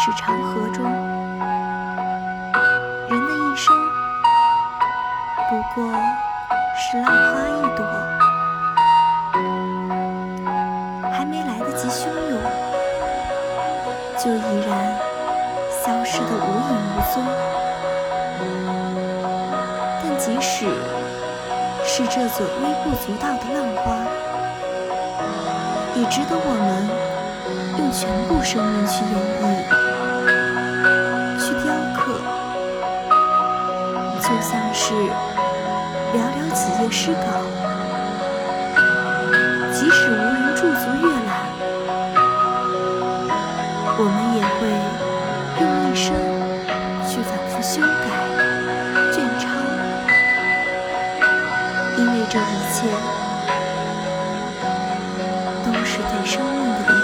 史长河中，人的一生不过是浪花一朵，还没来得及汹涌，就已然消失得无影无踪。但即使是这朵微不足道的浪花，也值得我们。用全部生命去演绎，就像是寥寥几页诗稿，即使无人驻足阅览，我们也会用一生去反复修改、卷抄，因为这一切都是对生命的。